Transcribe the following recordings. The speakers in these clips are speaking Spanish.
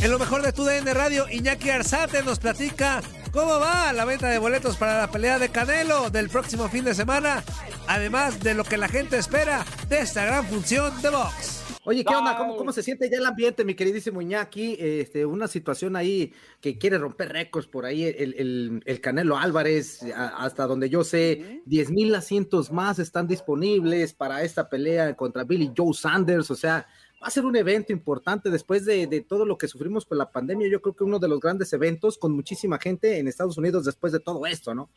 En lo mejor de tu DN Radio, Iñaki Arzate nos platica cómo va la venta de boletos para la pelea de Canelo del próximo fin de semana, además de lo que la gente espera de esta gran función de box. Oye, ¿qué onda? ¿Cómo, ¿Cómo se siente ya el ambiente, mi queridísimo Iñaki? Este, una situación ahí que quiere romper récords por ahí, el, el- el Canelo Álvarez, a- hasta donde yo sé, 10 mil asientos más están disponibles para esta pelea contra Billy Joe Sanders, o sea, va a ser un evento importante después de, de todo lo que sufrimos con la pandemia, yo creo que uno de los grandes eventos con muchísima gente en Estados Unidos después de todo esto, ¿no?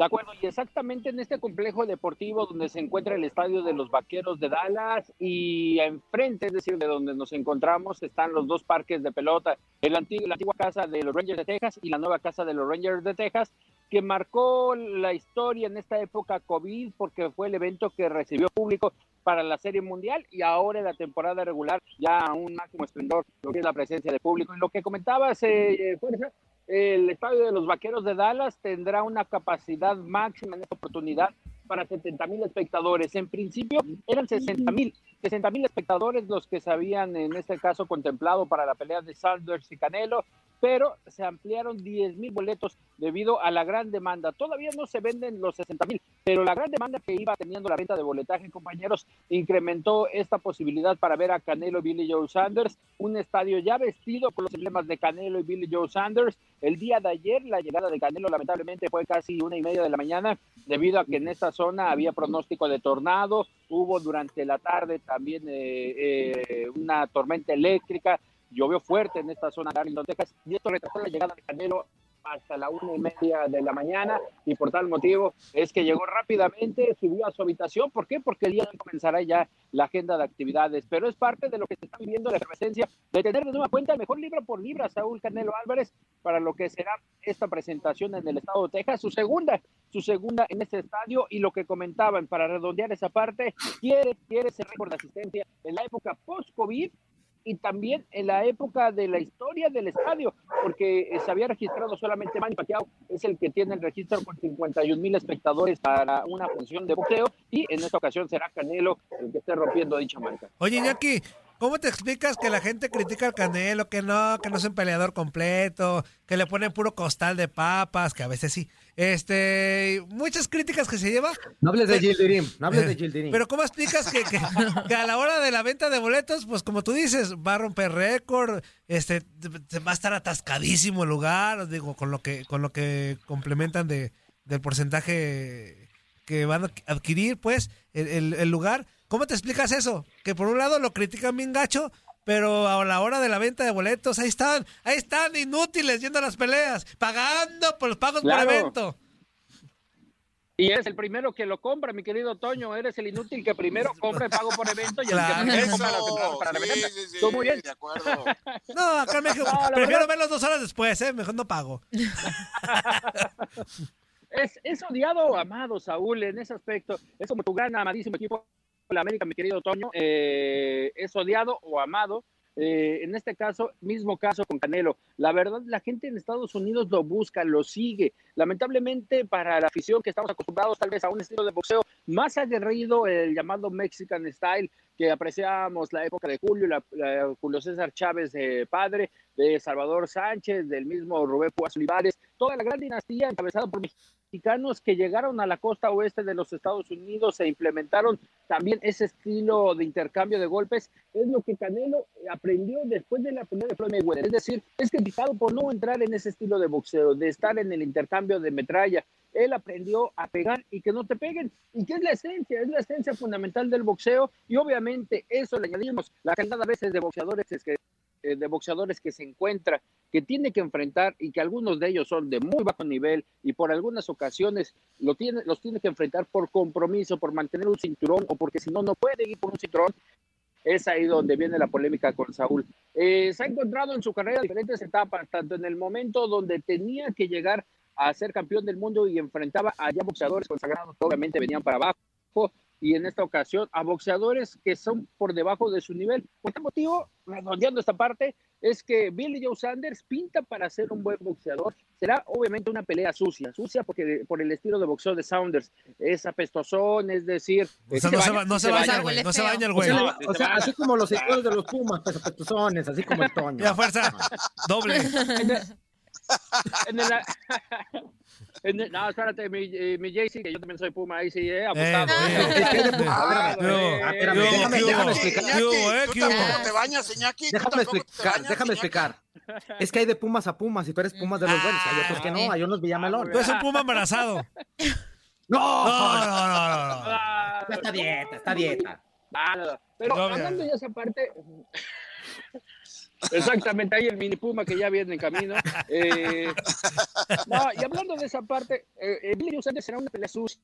De acuerdo, y exactamente en este complejo deportivo donde se encuentra el estadio de los Vaqueros de Dallas y enfrente, es decir, de donde nos encontramos, están los dos parques de pelota, el antiguo, la antigua casa de los Rangers de Texas y la nueva casa de los Rangers de Texas, que marcó la historia en esta época COVID porque fue el evento que recibió público para la Serie Mundial y ahora en la temporada regular ya a un máximo esplendor lo que es la presencia de público. Y lo que comentabas, eh, Fuerza, el estadio de los Vaqueros de Dallas tendrá una capacidad máxima en esta oportunidad para 70 mil espectadores. En principio eran 60 mil, 60 mil espectadores los que se habían en este caso contemplado para la pelea de Sanders y Canelo, pero se ampliaron 10 mil boletos debido a la gran demanda. Todavía no se venden los 60 mil, pero la gran demanda que iba teniendo la venta de boletaje, compañeros, incrementó esta posibilidad para ver a Canelo y Billy Joe Sanders, un estadio ya vestido con los emblemas de Canelo y Billy Joe Sanders. El día de ayer, la llegada de Canelo lamentablemente fue casi una y media de la mañana, debido a que en esta zona había pronóstico de tornado, hubo durante la tarde también eh, eh, una tormenta eléctrica, llovió fuerte en esta zona de Arlington, Texas, y esto retrasó la llegada de Canelo hasta la una y media de la mañana y por tal motivo es que llegó rápidamente, subió a su habitación. ¿Por qué? Porque el día de comenzará ya la agenda de actividades, pero es parte de lo que se está viviendo la efervescencia de tener de nueva cuenta el mejor libro por libra, Saúl Canelo Álvarez, para lo que será esta presentación en el estado de Texas, su segunda, su segunda en este estadio y lo que comentaban para redondear esa parte, quiere, quiere ser récord de asistencia en la época post-COVID y también en la época de la historia del estadio, porque eh, se había registrado solamente Manny Pacquiao, es el que tiene el registro con 51 mil espectadores para una función de boxeo, y en esta ocasión será Canelo el que esté rompiendo dicha marca. Oye, Iñaki, ¿cómo te explicas que la gente critica al Canelo, que no, que no es un peleador completo, que le ponen puro costal de papas, que a veces sí? Este, muchas críticas que se lleva. No hables de Gildirim, no hables de Gildirim. Pero ¿cómo explicas que, que- que a la hora de la venta de boletos, pues como tú dices, va a romper récord, este, va a estar atascadísimo el lugar, digo, con lo que, con lo que complementan de, del porcentaje que van a adquirir, pues, el, el- el lugar. ¿Cómo te explicas eso? Que por un lado lo critican bien gacho, pero a la hora de la venta de boletos, ahí están, ahí están inútiles yendo a las peleas, pagando por los pagos por evento. Y eres el primero que lo compra, mi querido Toño. Eres el inútil que primero compra el pago por evento y el que primero compra entradas para la venta. Tú muy bien. De acuerdo. No, acá en México No, la prefiero verdad- verlos dos horas después, ¿eh? Mejor no pago. Es, es odiado o amado, Saúl, en ese aspecto. Es como tu gran amadísimo equipo, la América, mi querido Toño. eh, es odiado o amado. Eh, en este caso, mismo caso con Canelo. La verdad, la gente en Estados Unidos lo busca, lo sigue. Lamentablemente, para la afición que estamos acostumbrados tal vez a un estilo de boxeo más aguerrido, el llamado Mexican Style, que apreciamos la época de Julio, la, la- Julio César Chávez de padre, de Salvador Sánchez, del mismo Rubén Púas Olivares, toda la gran dinastía encabezada por mexicanos que llegaron a la costa oeste de los Estados Unidos e implementaron también ese estilo de intercambio de golpes, es lo que Canelo aprendió después de la primera de Floyd Mayweather. Es decir, es criticado por no entrar en ese estilo de boxeo, de estar en el intercambio de metralla. Él aprendió a pegar y que no te peguen, y que es la esencia, es la esencia fundamental del boxeo, y obviamente eso le añadimos la cantidad a veces de boxeadores es que de boxeadores que se encuentra, que tiene que enfrentar y que algunos de ellos son de muy bajo nivel y por algunas ocasiones lo tiene, los tiene que enfrentar por compromiso, por mantener un cinturón o porque si no, no puede ir por un cinturón. Es ahí donde viene la polémica con Saúl. Eh, se ha encontrado en su carrera diferentes etapas, tanto en el momento donde tenía que llegar a ser campeón del mundo y enfrentaba a ya boxeadores consagrados obviamente venían para abajo, y en esta ocasión a boxeadores que son por debajo de su nivel. Por tal motivo, redondeando esta parte, es que Billy Joe Sanders pinta para ser un buen boxeador. Será obviamente una pelea sucia, sucia porque por el estilo de boxeo de Sanders es apestosón, es decir, O sea, no se, ba- no se baña, baña. güey. No se baña el O güey. sea, o sea, así como los seguidores de los Pumas, pues apestosones, así como el Toño. Y a fuerza, doble. En el- en el- no, espérate, mi, eh, mi JC, que yo también soy Puma, ahí sí, eh, apostado. Eh, Pumas. Ah, eh, Ah, déjame- explicar. ¿Tú tampoco te bañas, Iñaki? ¿Tú Déjame explicar, déjame explicar. Es que hay de Pumas a Pumas y tú eres Pumas de los buenos. Hay otros que no, hay unos Villamelón. Tú eres un puma embarazado. No, No, no, no. Ah, está dieta, está dieta. Pero hablando de esa parte, exactamente, ahí el mini Puma que ya viene en camino. Eh, no, y hablando de esa parte, eh, eh, Billy Joe Sanders será una pelea sucia,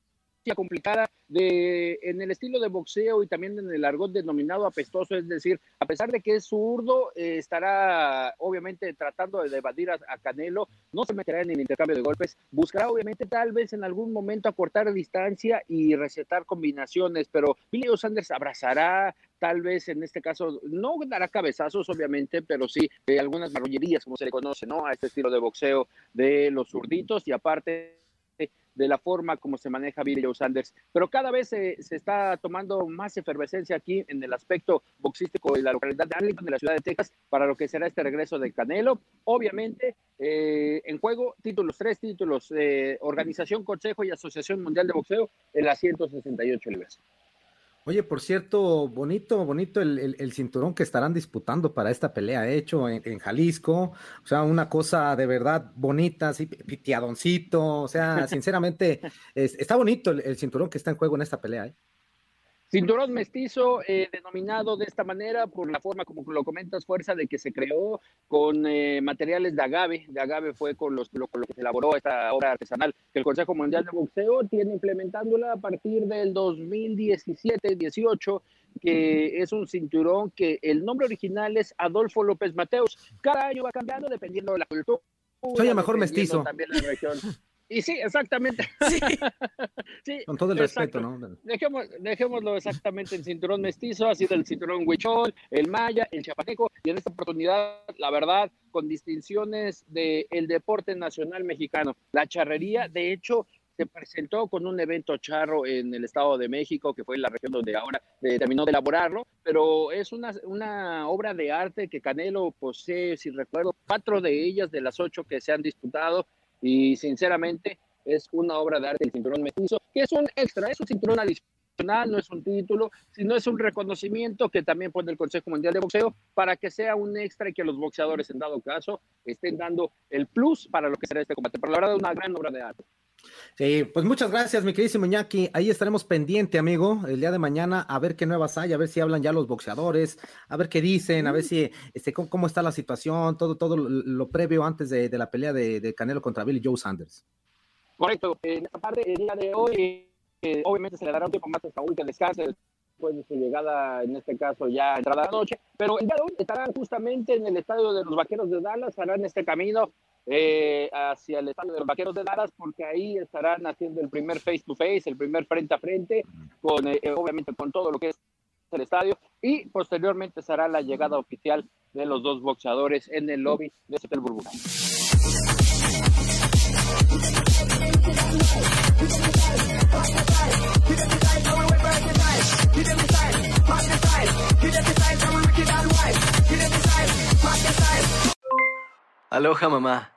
complicada, de, en el estilo de boxeo y también en el argot denominado apestoso, es decir, a pesar de que es zurdo, eh, estará obviamente tratando de evadir a, a Canelo, no se meterá en el intercambio de golpes, buscará obviamente tal vez en algún momento acortar distancia y recetar combinaciones, pero Billy Sanders abrazará, tal vez en este caso no dará cabezazos obviamente, pero sí eh, algunas marrullerías como se le conoce, ¿no? A este estilo de boxeo de los zurditos y aparte de la forma como se maneja Billy Joe Sanders. Pero cada vez se, se está tomando más efervescencia aquí en el aspecto boxístico de la localidad de Arlington, de la ciudad de Texas, para lo que será este regreso de Canelo. Obviamente, eh, en juego, títulos, tres títulos, eh, Organización, Consejo y Asociación Mundial de Boxeo en las 168 libras. Oye, por cierto, bonito, bonito el, el- el cinturón que estarán disputando para esta pelea hecho en, en Jalisco. O sea, una cosa de verdad bonita, así, pitiadoncito. O sea, sinceramente, es- está bonito el, el cinturón que está en juego en esta pelea. ¿eh? Cinturón mestizo, eh, denominado de esta manera por la forma como lo comentas, fuerza de que se creó con eh, materiales de agave. De agave fue con, los, lo, con lo que se elaboró esta obra artesanal que el Consejo Mundial de Boxeo tiene implementándola a partir del 2017-18, que es un cinturón que el nombre original es Adolfo López Mateos. Cada año va cambiando dependiendo de la cultura. Soy el mejor mestizo. También la región. Y sí, exactamente. Sí, Con todo el exacto. respeto, ¿no? Dejemos, dejémoslo exactamente en cinturón mestizo, ha sido el cinturón huichol, el maya, el chapaneco, y en esta oportunidad, la verdad, con distinciones del deporte nacional mexicano. La charrería, de hecho, se presentó con un evento charro en el Estado de México, que fue la región donde ahora eh, terminó de elaborarlo, pero es una, una obra de arte que Canelo posee, si recuerdo, cuatro de ellas de las ocho que se han disputado, y sinceramente es una obra de arte el cinturón mestizo, que es un extra, es un cinturón adicional, no es un título, sino es un reconocimiento que también pone el Consejo Mundial de Boxeo para que sea un extra y que los boxeadores en dado caso estén dando el plus para lo que será este combate. Pero la verdad es una gran obra de arte. Sí, pues muchas gracias, mi queridísimo Iñaki. Ahí estaremos pendiente, amigo, el día de mañana, a ver qué nuevas hay, a ver si hablan ya los boxeadores, a ver qué dicen, a ver si este, cómo, está la situación, todo, todo lo, previo antes de, la pelea de, Canelo contra Billy Joe Sanders. Correcto, en esta parte, el día de hoy, eh, obviamente se le dará un tiempo más a Saúl que descanse después de su llegada, en este caso ya entrada la noche, pero el día de hoy estarán justamente en el estadio de los Vaqueros de Dallas, harán este camino eh, hacia el estadio de los Vaqueros de Dallas, porque ahí estarán haciendo el primer face to face, el primer frente a frente, con eh, obviamente con todo lo que es el estadio, y posteriormente será la llegada oficial de los dos boxeadores en el lobby de Hotel Burbuja. Aloha mamá.